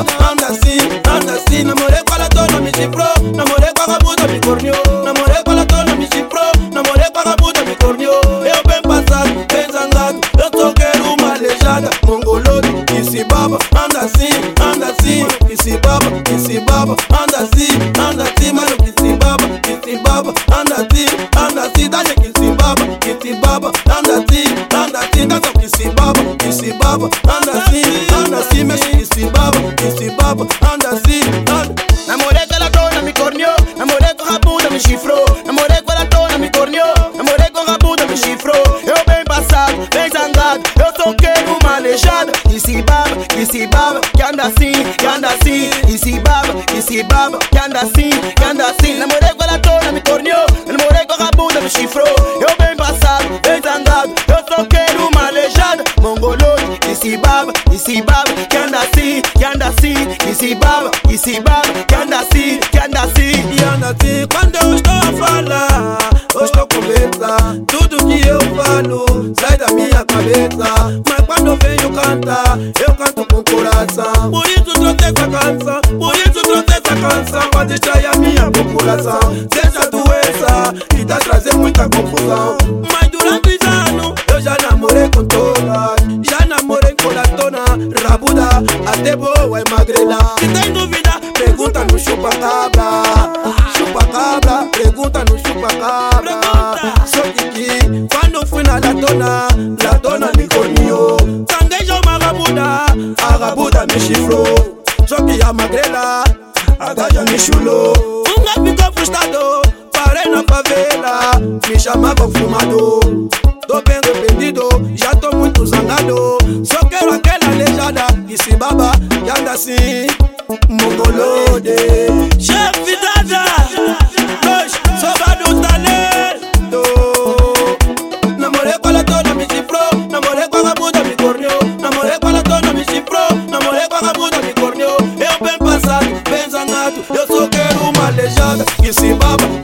anda si, anda si Namoreko ala tono mi chipro Namoreko akabuto mi cornio bab, ici bab, ici bab, Kandasi, Kandasi, ici bab, ici bab, Kandasi, Kandasi. Namoré kwa la tona mi tornio, namoré kwa rabu mi chifro. Yo Com coração Por isso trouxe essa canção Por isso trouxe essa canção Pra distrair a minha população Seja doença E tá trazendo muita confusão Mas chifrou Só que a magrela A gaja me chulou Unha ficou frustrado Parei na favela. Me chamava fumador Tô bem arrependido, já tô muito zangado. Só quero aquela aleijada que se baba e anda assim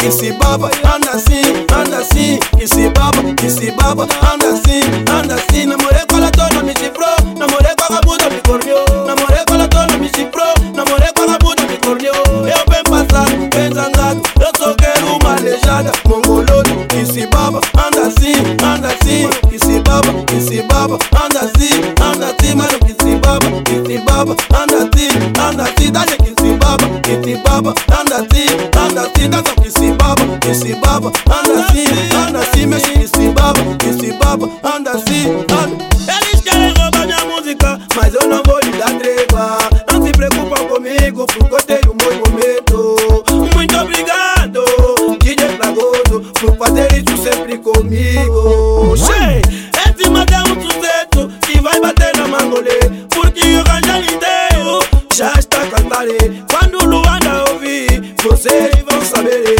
kisi baba, anda así, anda así, kisi baba, kisi baba, anda así, anda así, namoré con la tona, mi chifro, namoré con la puta, mi corrió, namoré con la tona, mi chifro, namoré con la puta, mi corrió, yo ven pasar, ven zangar, yo soy que ruma lejada, mongolote, kisi baba, anda así, anda así, kisi baba, kisi baba, anda así, anda así, mano, kisi baba, kisi baba, anda así. se baba, anda assim, anda assim, dança que se baba, que se baba, anda assim, anda assim, mexe que se baba, que se anda assim. Eles querem roubar minha música, mas eu não vou lhe dar treva. Não se preocupa comigo, porque eu tenho muito medo. Muito obrigado, DJ Flagoso, por fazer isso sempre comigo. Cheio! conhecer e vão saber.